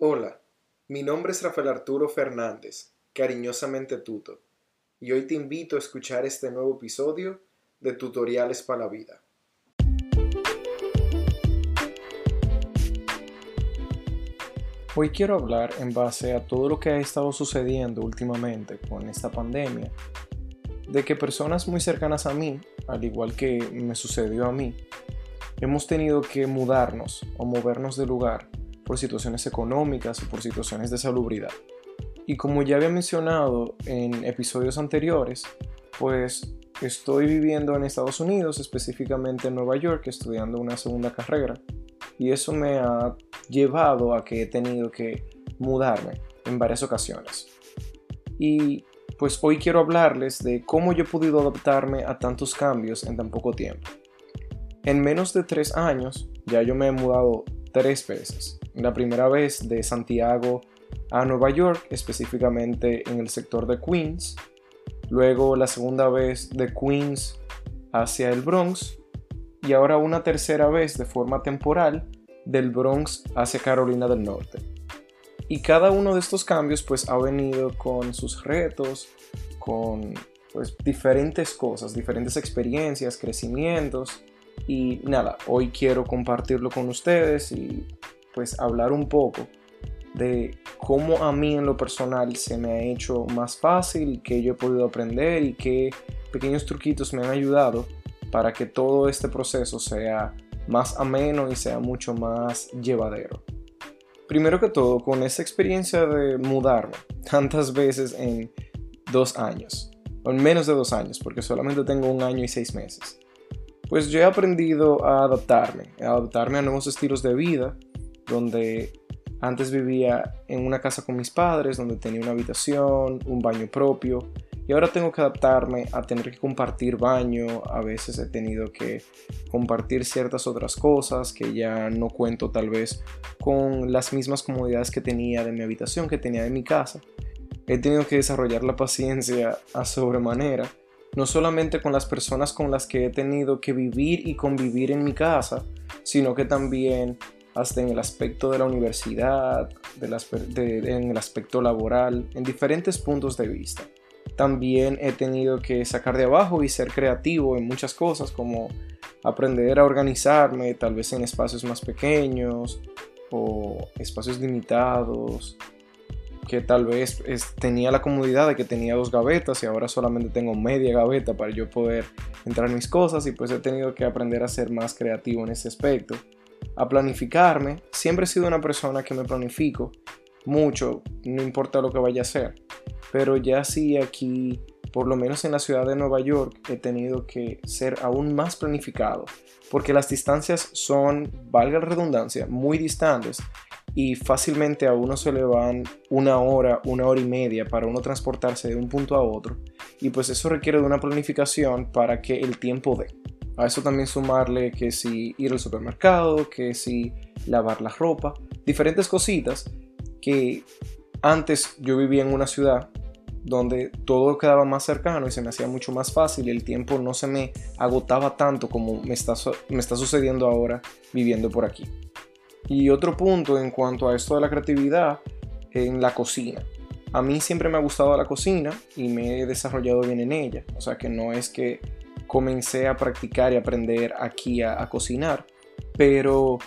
Hola, mi nombre es Rafael Arturo Fernández, cariñosamente Tuto, y hoy te invito a escuchar este nuevo episodio de Tutoriales para la Vida. Hoy quiero hablar en base a todo lo que ha estado sucediendo últimamente con esta pandemia, de que personas muy cercanas a mí, al igual que me sucedió a mí, hemos tenido que mudarnos o movernos de lugar por situaciones económicas o por situaciones de salubridad. Y como ya había mencionado en episodios anteriores, pues estoy viviendo en Estados Unidos, específicamente en Nueva York, estudiando una segunda carrera. Y eso me ha llevado a que he tenido que mudarme en varias ocasiones. Y pues hoy quiero hablarles de cómo yo he podido adaptarme a tantos cambios en tan poco tiempo. En menos de tres años ya yo me he mudado tres veces. La primera vez de Santiago a Nueva York, específicamente en el sector de Queens. Luego la segunda vez de Queens hacia el Bronx. Y ahora una tercera vez de forma temporal del Bronx hacia Carolina del Norte. Y cada uno de estos cambios pues ha venido con sus retos, con pues diferentes cosas, diferentes experiencias, crecimientos y nada, hoy quiero compartirlo con ustedes y pues hablar un poco de cómo a mí en lo personal se me ha hecho más fácil, qué yo he podido aprender y qué pequeños truquitos me han ayudado para que todo este proceso sea más ameno y sea mucho más llevadero. Primero que todo, con esa experiencia de mudarme tantas veces en dos años, o en menos de dos años, porque solamente tengo un año y seis meses pues yo he aprendido a adaptarme, a adaptarme a nuevos estilos de vida, donde antes vivía en una casa con mis padres, donde tenía una habitación, un baño propio, y ahora tengo que adaptarme a tener que compartir baño, a veces he tenido que compartir ciertas otras cosas que ya no cuento tal vez con las mismas comodidades que tenía de mi habitación, que tenía de mi casa. He tenido que desarrollar la paciencia a sobremanera no solamente con las personas con las que he tenido que vivir y convivir en mi casa, sino que también hasta en el aspecto de la universidad, en el aspecto laboral, en diferentes puntos de vista. También he tenido que sacar de abajo y ser creativo en muchas cosas, como aprender a organizarme tal vez en espacios más pequeños o espacios limitados, que tal vez tenía la comodidad de que tenía dos gavetas y ahora solamente tengo media gaveta para yo poder entrar en mis cosas y pues he tenido que aprender a ser más creativo en ese aspecto. A planificarme, siempre he sido una persona que me planifico mucho, no importa lo que vaya a hacer, pero ya sí aquí, por lo menos en la ciudad de Nueva York, he tenido que ser aún más planificado, porque las distancias son, valga la redundancia, muy distantes. Y fácilmente a uno se le van una hora, una hora y media para uno transportarse de un punto a otro. Y pues eso requiere de una planificación para que el tiempo dé. A eso también sumarle que si ir al supermercado, que si lavar la ropa, diferentes cositas que antes yo vivía en una ciudad donde todo quedaba más cercano y se me hacía mucho más fácil y el tiempo no se me agotaba tanto como me está, me está sucediendo ahora viviendo por aquí. Y otro punto en cuanto a esto de la creatividad, en la cocina. A mí siempre me ha gustado la cocina y me he desarrollado bien en ella. O sea que no es que comencé a practicar y aprender aquí a, cocinar, pero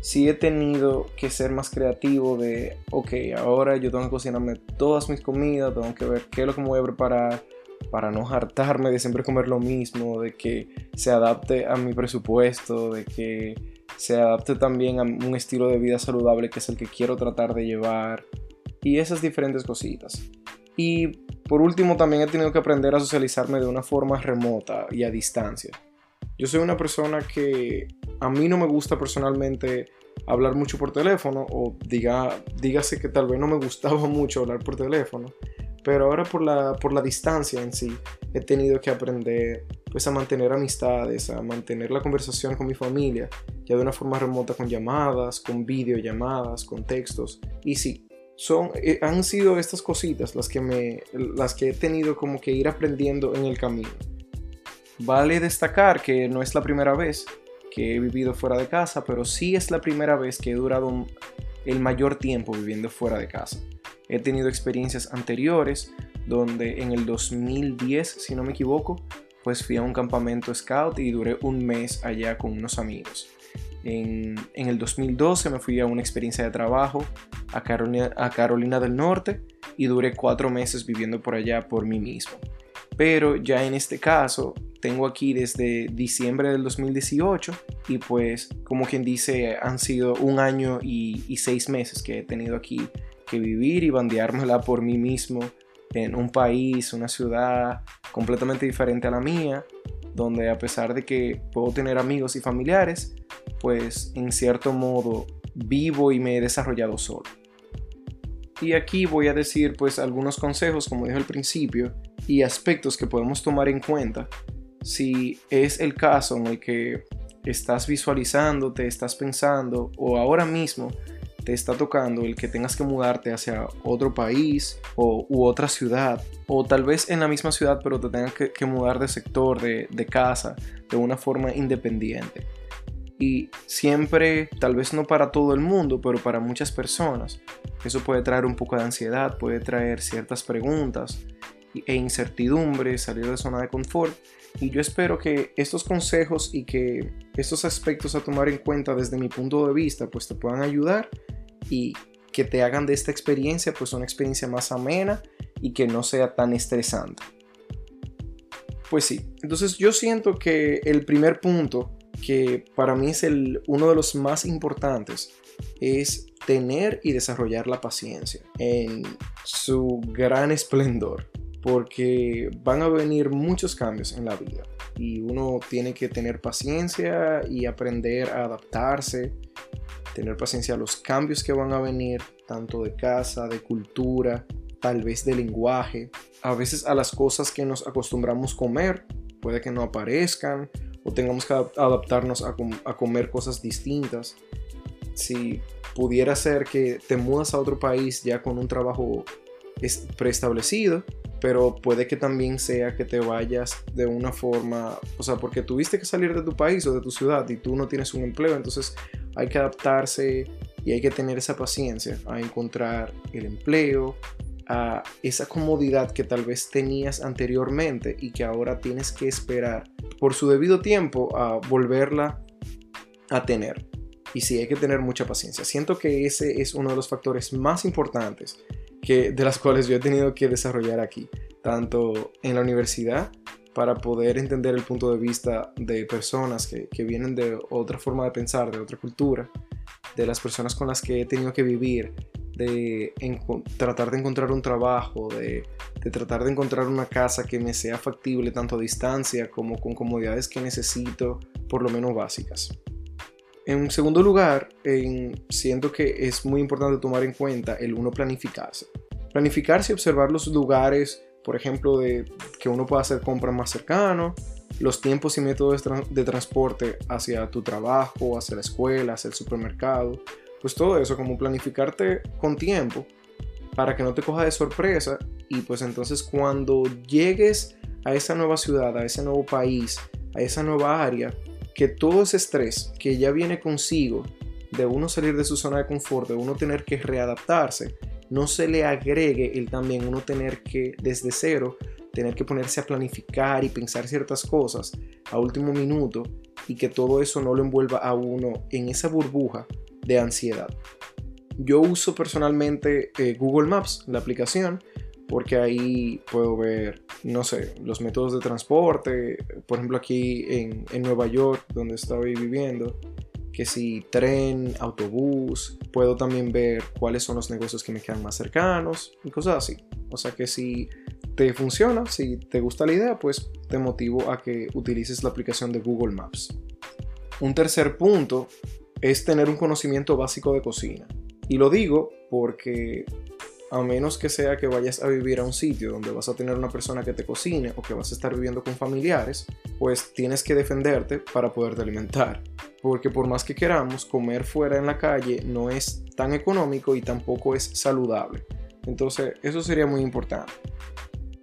sí he tenido que ser más creativo de, ok, ahora yo tengo que cocinarme todas mis comidas, tengo que ver qué es lo que me voy a preparar para no hartarme de siempre comer lo mismo, de que se adapte a mi presupuesto, de que se adapte también a un estilo de vida saludable que es el que quiero tratar de llevar y esas diferentes cositas. Y por último también he tenido que aprender a socializarme de una forma remota y a distancia. Yo soy una persona que a mí no me gusta personalmente hablar mucho por teléfono o diga, dígase que tal vez no me gustaba mucho hablar por teléfono, pero ahora por la, por la distancia en sí he tenido que aprender pues a mantener amistades, a mantener la conversación con mi familia, ya de una forma remota con llamadas, con videollamadas, con textos. Y sí, son, eh, han sido estas cositas las que, me, las que he tenido como que ir aprendiendo en el camino. Vale destacar que no es la primera vez que he vivido fuera de casa, pero sí es la primera vez que he durado el mayor tiempo viviendo fuera de casa. He tenido experiencias anteriores donde en el 2010, si no me equivoco, pues fui a un campamento scout y duré un mes allá con unos amigos. En, el 2012 me fui a una experiencia de trabajo a Carolina, a Carolina del Norte y duré cuatro meses viviendo por allá por mí mismo. Pero ya en este caso tengo aquí desde diciembre del 2018 y pues como quien dice han sido un año y, y seis meses que he tenido aquí que vivir y bandeármela por mí mismo en un país, una ciudad completamente diferente a la mía, donde a pesar de que puedo tener amigos y familiares, pues en cierto modo vivo y me he desarrollado solo. Y aquí voy a decir pues algunos consejos, como dije al principio, y aspectos que podemos tomar en cuenta. Si es el caso en el que estás visualizando, te estás pensando o ahora mismo te está tocando el que tengas que mudarte hacia otro país o, u otra ciudad o tal vez en la misma ciudad pero te tengas que, mudar de sector, de, de casa, de una forma independiente y siempre, tal vez no para todo el mundo, pero para muchas personas, eso puede traer un poco de ansiedad, puede traer ciertas preguntas e incertidumbre, salir de zona de confort. Y yo espero que estos consejos y que estos aspectos a tomar en cuenta desde mi punto de vista, pues te puedan ayudar y que te hagan de esta experiencia pues una experiencia más amena y que no sea tan estresante. Pues sí, entonces yo siento que el primer punto que para mí es el, uno de los más importantes es tener y desarrollar la paciencia en su gran esplendor porque van a venir muchos cambios en la vida y uno tiene que tener paciencia y aprender a adaptarse, tener paciencia a los cambios que van a venir, tanto de casa, de cultura, tal vez de lenguaje, a veces a las cosas que nos acostumbramos comer, puede que no aparezcan o tengamos que adaptarnos a, comer cosas distintas. Si pudiera ser que te mudas a otro país ya con un trabajo preestablecido, pero puede que también sea que te vayas de una forma, o sea, porque tuviste que salir de tu país o de tu ciudad y tú no tienes un empleo, entonces hay que adaptarse y hay que tener esa paciencia a encontrar el empleo, a esa comodidad que tal vez tenías anteriormente y que ahora tienes que esperar por su debido tiempo a volverla a tener. Y sí, hay que tener mucha paciencia. Siento que ese es uno de los factores más importantes que, de las cuales yo he tenido que desarrollar aquí, tanto en la universidad para poder entender el punto de vista de personas que, que vienen de otra forma de pensar, de otra cultura, de las personas con las que he tenido que vivir, de tratar de encontrar un trabajo, de, tratar de encontrar una casa que me sea factible tanto a distancia como con comodidades que necesito, por lo menos básicas. En segundo lugar, siento que es muy importante tomar en cuenta el uno planificarse. Planificarse y observar los lugares, por ejemplo, de que uno pueda hacer compras más cercano, los tiempos y métodos de transporte hacia tu trabajo, hacia la escuela, hacia el supermercado, pues todo eso, como planificarte con tiempo para que no te coja de sorpresa y pues entonces cuando llegues a esa nueva ciudad, a ese nuevo país, a esa nueva área, que todo ese estrés que ya viene consigo de uno salir de su zona de confort, de uno tener que readaptarse, no se le agregue el también uno tener que desde cero, tener que ponerse a planificar y pensar ciertas cosas a último minuto y que todo eso no lo envuelva a uno en esa burbuja de ansiedad. Yo uso personalmente eh, Google Maps, la aplicación, porque ahí puedo ver, no sé, los métodos de transporte, por ejemplo aquí en, en Nueva York, donde estoy viviendo, que si tren, autobús, puedo también ver cuáles son los negocios que me quedan más cercanos y cosas así. O sea que si te funciona, si te gusta la idea, pues te motivo a que utilices la aplicación de Google Maps. Un tercer punto es tener un conocimiento básico de cocina. Y lo digo porque a menos que sea que vayas a vivir a un sitio donde vas a tener una persona que te cocine o que vas a estar viviendo con familiares, pues tienes que defenderte para poderte alimentar. Porque por más que queramos, comer fuera en la calle no es tan económico y tampoco es saludable. Entonces, eso sería muy importante.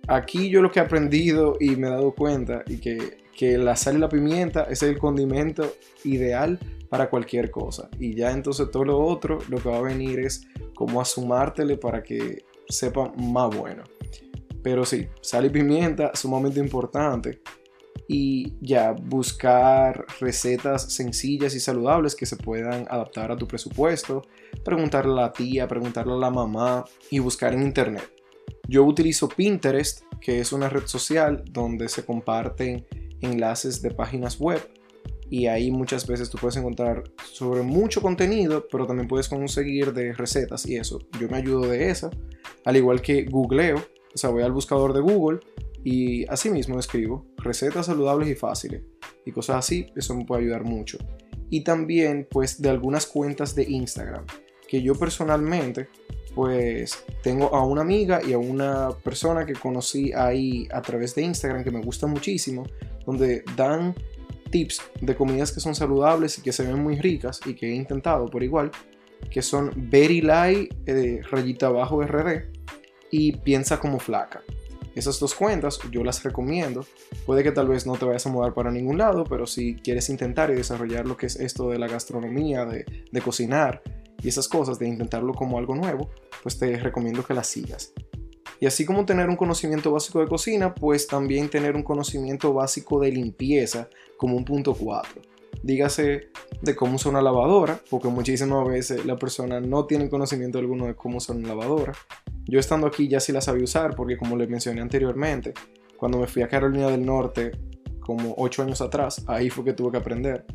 Aquí yo lo que he aprendido y me he dado cuenta y que, que la sal y la pimienta es el condimento ideal para cualquier cosa. Y ya entonces todo lo otro, lo que va a venir es como a sumártele para que sepa más bueno. Pero sí, sal y pimienta, sumamente importante. Y ya, buscar recetas sencillas y saludables que se puedan adaptar a tu presupuesto. Preguntarle a la tía, preguntarle a la mamá y buscar en internet. Yo utilizo Pinterest, que es una red social donde se comparten enlaces de páginas web y ahí muchas veces tú puedes encontrar sobre mucho contenido, pero también puedes conseguir de recetas y eso. Yo me ayudo de esa, al igual que googleo, o sea, voy al buscador de Google y así mismo escribo recetas saludables y fáciles y cosas así, eso me puede ayudar mucho. Y también pues de algunas cuentas de Instagram, que yo personalmente pues tengo a una amiga y a una persona que conocí ahí a través de Instagram que me gusta muchísimo, donde dan tips de comidas que son saludables y que se ven muy ricas y que he intentado por igual, que son Very Light, eh, rayita abajo RD y Piensa como flaca. Esas dos cuentas yo las recomiendo. Puede que tal vez no te vayas a mudar para ningún lado, pero si quieres intentar y desarrollar lo que es esto de la gastronomía, de, de cocinar y esas cosas, de intentarlo como algo nuevo, pues te recomiendo que las sigas. Y así como tener un conocimiento básico de cocina, pues también tener un conocimiento básico de limpieza como un punto 4. Dígase de cómo usar una lavadora, porque muchísimas veces la persona no tiene conocimiento alguno de cómo usar una lavadora. Yo estando aquí ya sí la sabía usar, porque como les mencioné anteriormente, cuando me fui a Carolina del Norte, como 8 años atrás, ahí fue que tuve que aprender.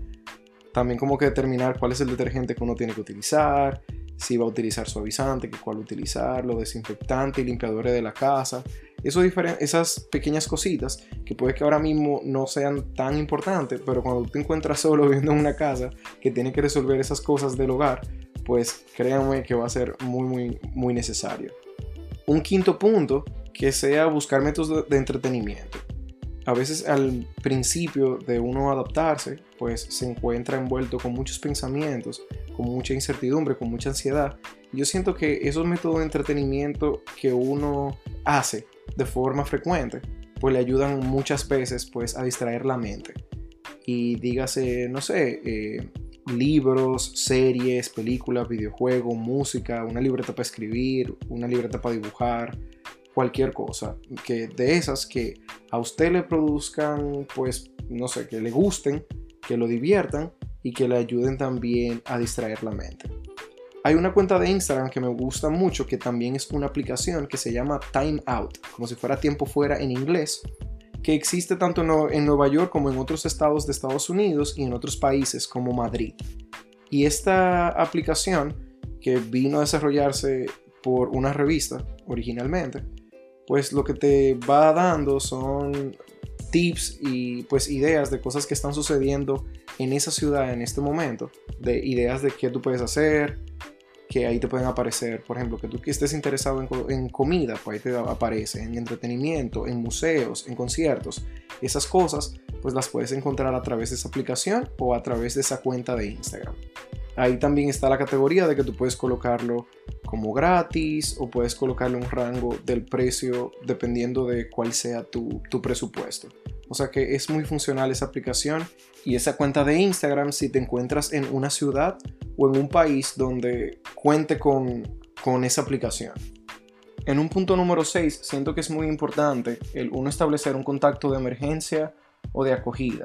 También como que determinar cuál es el detergente que uno tiene que utilizar, si va a utilizar suavizante, que cuál utilizar, lo desinfectante limpiadores de la casa. Eso esas pequeñas cositas que puede que ahora mismo no sean tan importantes, pero cuando te encuentras solo viviendo en una casa que tiene que resolver esas cosas del hogar, pues créanme que va a ser muy, muy, muy necesario. Un quinto punto, que sea buscar métodos de entretenimiento a veces al principio de uno adaptarse, pues se encuentra envuelto con muchos pensamientos, con mucha incertidumbre, con mucha ansiedad. Yo siento que esos métodos de entretenimiento que uno hace de forma frecuente, pues le ayudan muchas veces pues a distraer la mente. Y dígase, no sé, eh, libros, series, películas, videojuegos, música, una libreta para escribir, una libreta para dibujar, cualquier cosa, que de esas que a usted le produzcan, pues, no sé, que le gusten, que lo diviertan y que le ayuden también a distraer la mente. Hay una cuenta de Instagram que me gusta mucho, que también es una aplicación que se llama Time Out, como si fuera tiempo fuera en inglés, que existe tanto en Nueva York como en otros estados de Estados Unidos y en otros países como Madrid. Y esta aplicación, que vino a desarrollarse por una revista originalmente, pues lo que te va dando son tips y pues ideas de cosas que están sucediendo en esa ciudad en este momento, de ideas de qué tú puedes hacer, que ahí te pueden aparecer, por ejemplo, que tú estés interesado en, comida, pues ahí te aparece, en entretenimiento, en museos, en conciertos, esas cosas pues las puedes encontrar a través de esa aplicación o a través de esa cuenta de Instagram. Ahí también está la categoría de que tú puedes colocarlo como gratis o puedes colocarle un rango del precio dependiendo de cuál sea tu, presupuesto. O sea que es muy funcional esa aplicación y esa cuenta de Instagram si te encuentras en una ciudad o en un país donde cuente con, con esa aplicación. En un punto número 6, siento que es muy importante el uno establecer un contacto de emergencia o de acogida.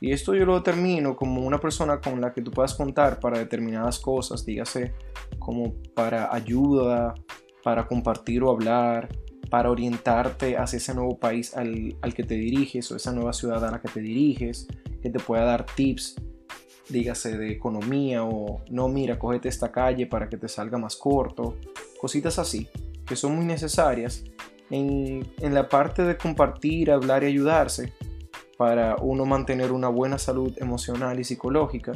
Y esto yo lo determino como una persona con la que tú puedas contar para determinadas cosas, dígase como para ayuda, para compartir o hablar, para orientarte hacia ese nuevo país al, que te diriges o esa nueva ciudad a la que te diriges, que te pueda dar tips, dígase de economía o no, mira, cógete esta calle para que te salga más corto, cositas así, que son muy necesarias en, en la parte de compartir, hablar y ayudarse para uno mantener una buena salud emocional y psicológica.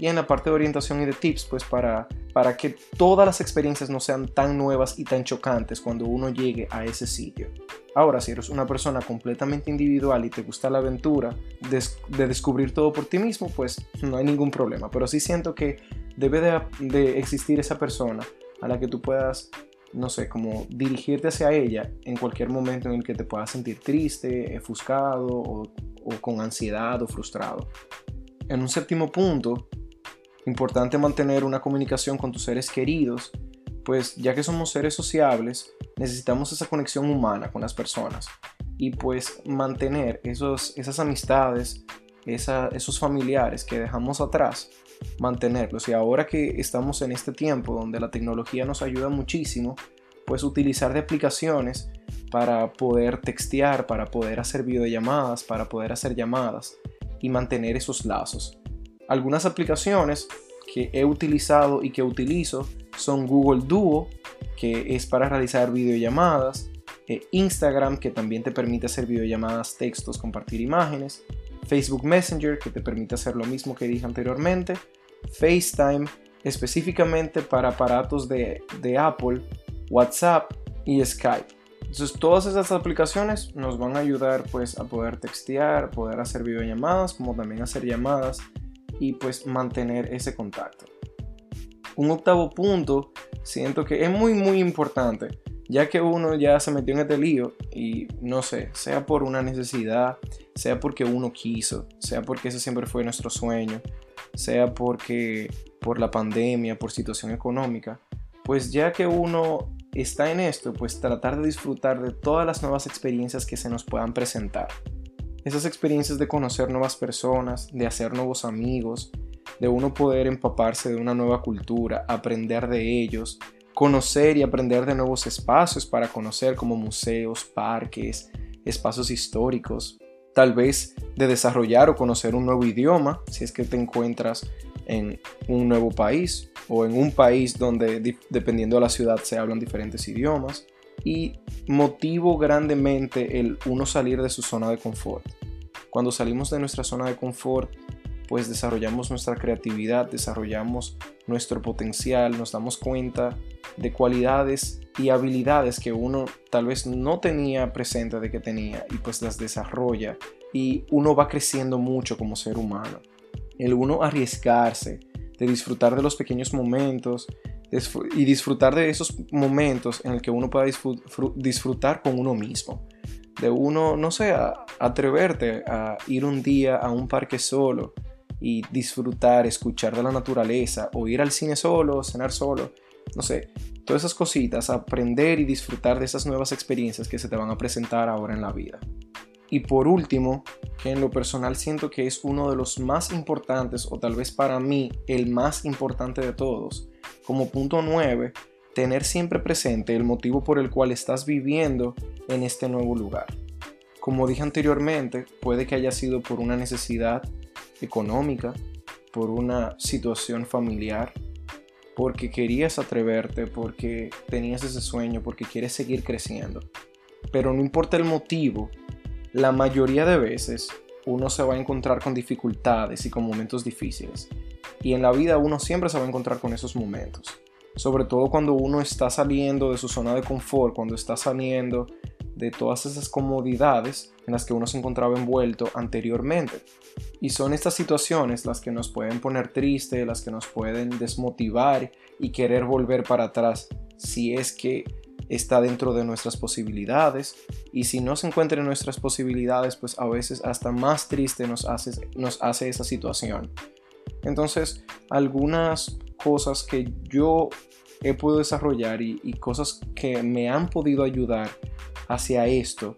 Y en la parte de orientación y de tips, pues para, para que todas las experiencias no sean tan nuevas y tan chocantes cuando uno llegue a ese sitio. Ahora, si eres una persona completamente individual y te gusta la aventura de, de descubrir todo por ti mismo, pues no hay ningún problema. Pero sí siento que debe de, existir esa persona a la que tú puedas no sé, como dirigirte hacia ella en cualquier momento en el que te puedas sentir triste, ofuscado o con ansiedad o frustrado. En un séptimo punto, importante mantener una comunicación con tus seres queridos, pues ya que somos seres sociables, necesitamos esa conexión humana con las personas y pues mantener esos, esas amistades, esos familiares que dejamos atrás, mantenerlos. Y ahora que estamos en este tiempo donde la tecnología nos ayuda muchísimo, pues utilizar de aplicaciones para poder textear, para poder hacer videollamadas, para poder hacer llamadas y mantener esos lazos. Algunas aplicaciones que he utilizado y que utilizo son Google Duo, que es para realizar videollamadas, eh, Instagram, que también te permite hacer videollamadas, textos, compartir imágenes, Facebook Messenger, que te permite hacer lo mismo que dije anteriormente, FaceTime, específicamente para aparatos de, de Apple, WhatsApp y Skype. Entonces todas esas aplicaciones nos van a ayudar pues a poder textear, poder hacer videollamadas, como también hacer llamadas y pues mantener ese contacto. Un octavo punto, siento que es muy muy importante, ya que uno ya se metió en este lío y no sé, sea por una necesidad, sea porque uno quiso, sea porque ese siempre fue nuestro sueño, sea porque por la pandemia, por situación económica, pues ya que uno está en esto, pues tratar de disfrutar de todas las nuevas experiencias que se nos puedan presentar. Esas experiencias de conocer nuevas personas, de hacer nuevos amigos, de uno poder empaparse de una nueva cultura, aprender de ellos, conocer y aprender de nuevos espacios para conocer como museos, parques, espacios históricos, tal vez de desarrollar o conocer un nuevo idioma, si es que te encuentras en un nuevo país o en un país donde dependiendo de la ciudad se hablan diferentes idiomas y motivo grandemente el uno salir de su zona de confort. Cuando salimos de nuestra zona de confort, pues desarrollamos nuestra creatividad, desarrollamos nuestro potencial, nos damos cuenta de cualidades y habilidades que uno tal vez no tenía presente de que tenía y pues las desarrolla y uno va creciendo mucho como ser humano el uno arriesgarse, de disfrutar de los pequeños momentos y disfrutar de esos momentos en el que uno pueda disfrutar con uno mismo. De uno, no sé, atreverte a ir un día a un parque solo y disfrutar, escuchar de la naturaleza, o ir al cine solo, cenar solo, no sé, todas esas cositas, aprender y disfrutar de esas nuevas experiencias que se te van a presentar ahora en la vida. Y por último, que en lo personal siento que es uno de los más importantes, o tal vez para mí el más importante de todos, como punto 9, tener siempre presente el motivo por el cual estás viviendo en este nuevo lugar. Como dije anteriormente, puede que haya sido por una necesidad económica, por una situación familiar, porque querías atreverte, porque tenías ese sueño, porque quieres seguir creciendo. Pero no importa el motivo, la mayoría de veces uno se va a encontrar con dificultades y con momentos difíciles. Y en la vida uno siempre se va a encontrar con esos momentos. Sobre todo cuando uno está saliendo de su zona de confort, cuando está saliendo de todas esas comodidades en las que uno se encontraba envuelto anteriormente. Y son estas situaciones las que nos pueden poner triste, las que nos pueden desmotivar y querer volver para atrás si es que está dentro de nuestras posibilidades y si no se encuentra en nuestras posibilidades, pues a veces hasta más triste nos hace, esa situación. Entonces, algunas cosas que yo he podido desarrollar y, y cosas que me han podido ayudar hacia esto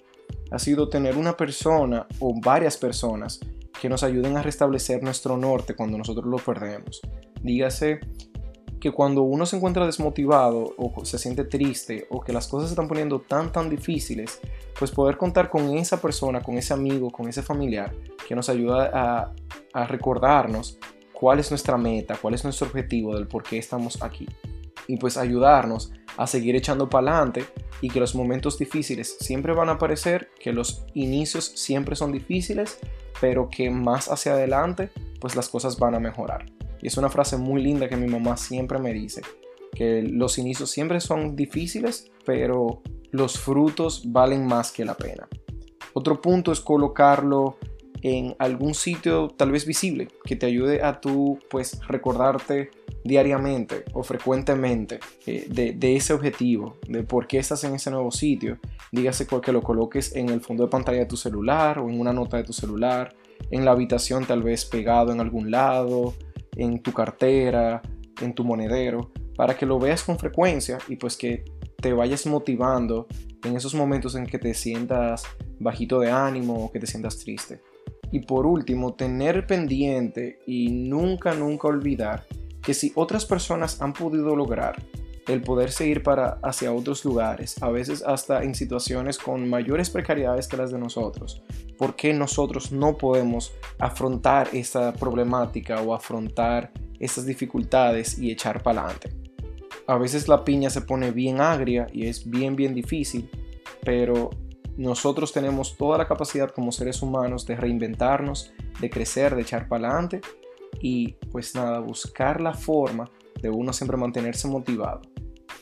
ha sido tener una persona o varias personas que nos ayuden a restablecer nuestro norte cuando nosotros lo perdemos. Dígase que cuando uno se encuentra desmotivado o se siente triste o que las cosas se están poniendo tan tan difíciles, pues poder contar con esa persona, con ese amigo, con ese familiar que nos ayuda a, recordarnos cuál es nuestra meta, cuál es nuestro objetivo del por qué estamos aquí. Y pues ayudarnos a seguir echando para adelante y que los momentos difíciles siempre van a aparecer, que los inicios siempre son difíciles, pero que más hacia adelante pues las cosas van a mejorar. Y es una frase muy linda que mi mamá siempre me dice, que los inicios siempre son difíciles, pero los frutos valen más que la pena. Otro punto es colocarlo en algún sitio tal vez visible que te ayude a tú pues recordarte diariamente o frecuentemente eh, de, de, ese objetivo, de por qué estás en ese nuevo sitio Dígase que lo coloques en el fondo de pantalla de tu celular o en una nota de tu celular, en la habitación tal vez pegado en algún lado, en tu cartera, en tu monedero, para que lo veas con frecuencia y pues que te vayas motivando en esos momentos en que te sientas bajito de ánimo o que te sientas triste. Y por último, tener pendiente y nunca, nunca olvidar que si otras personas han podido lograr el poder seguir para hacia otros lugares, a veces hasta en situaciones con mayores precariedades que las de nosotros, ¿por qué nosotros no podemos afrontar esta problemática o afrontar estas dificultades y echar para adelante? A veces la piña se pone bien agria y es bien, bien difícil, pero nosotros tenemos toda la capacidad como seres humanos de reinventarnos, de crecer, de echar para adelante y pues nada, buscar la forma de uno siempre mantenerse motivado,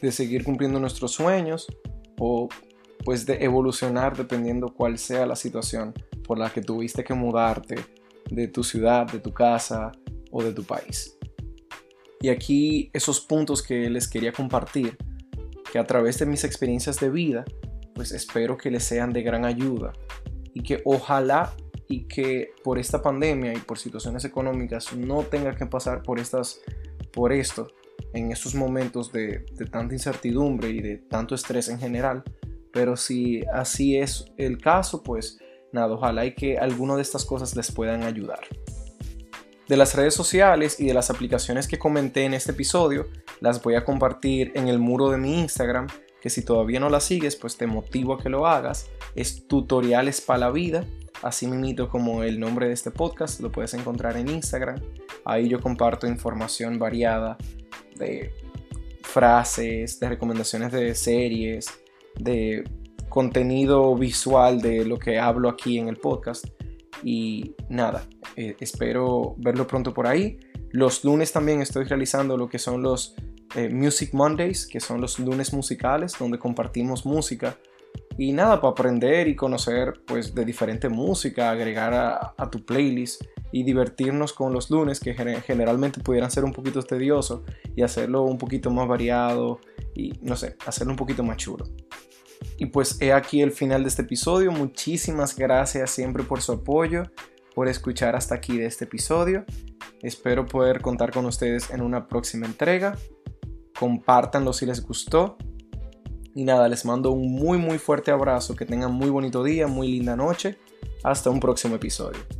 de seguir cumpliendo nuestros sueños o pues de evolucionar dependiendo cuál sea la situación por la que tuviste que mudarte de tu ciudad, de tu casa o de tu país. Y aquí esos puntos que les quería compartir, que a través de mis experiencias de vida pues espero que les sean de gran ayuda y que ojalá y que por esta pandemia y por situaciones económicas no tenga que pasar por estas por esto en estos momentos de, de tanta incertidumbre y de tanto estrés en general pero si así es el caso pues nada ojalá y que alguno de estas cosas les puedan ayudar de las redes sociales y de las aplicaciones que comenté en este episodio las voy a compartir en el muro de mi Instagram que si todavía no la sigues, pues te motivo a que lo hagas. Es Tutoriales para la Vida, así mismo como el nombre de este podcast, lo puedes encontrar en Instagram. Ahí yo comparto información variada de frases, de recomendaciones de series, de contenido visual de lo que hablo aquí en el podcast. Y nada, eh, espero verlo pronto por ahí. Los lunes también estoy realizando lo que son los eh, Music Mondays, que son los lunes musicales, donde compartimos música. Y nada, para aprender y conocer pues de diferente música, agregar a, tu playlist y divertirnos con los lunes que generalmente pudieran ser un poquito tediosos y hacerlo un poquito más variado y no sé, hacerlo un poquito más chulo. Y pues he aquí el final de este episodio. Muchísimas gracias siempre por su apoyo, por escuchar hasta aquí de este episodio. Espero poder contar con ustedes en una próxima entrega compártanlo si les gustó. Y nada, les mando un muy muy fuerte abrazo, que tengan muy bonito día, muy linda noche. Hasta un próximo episodio.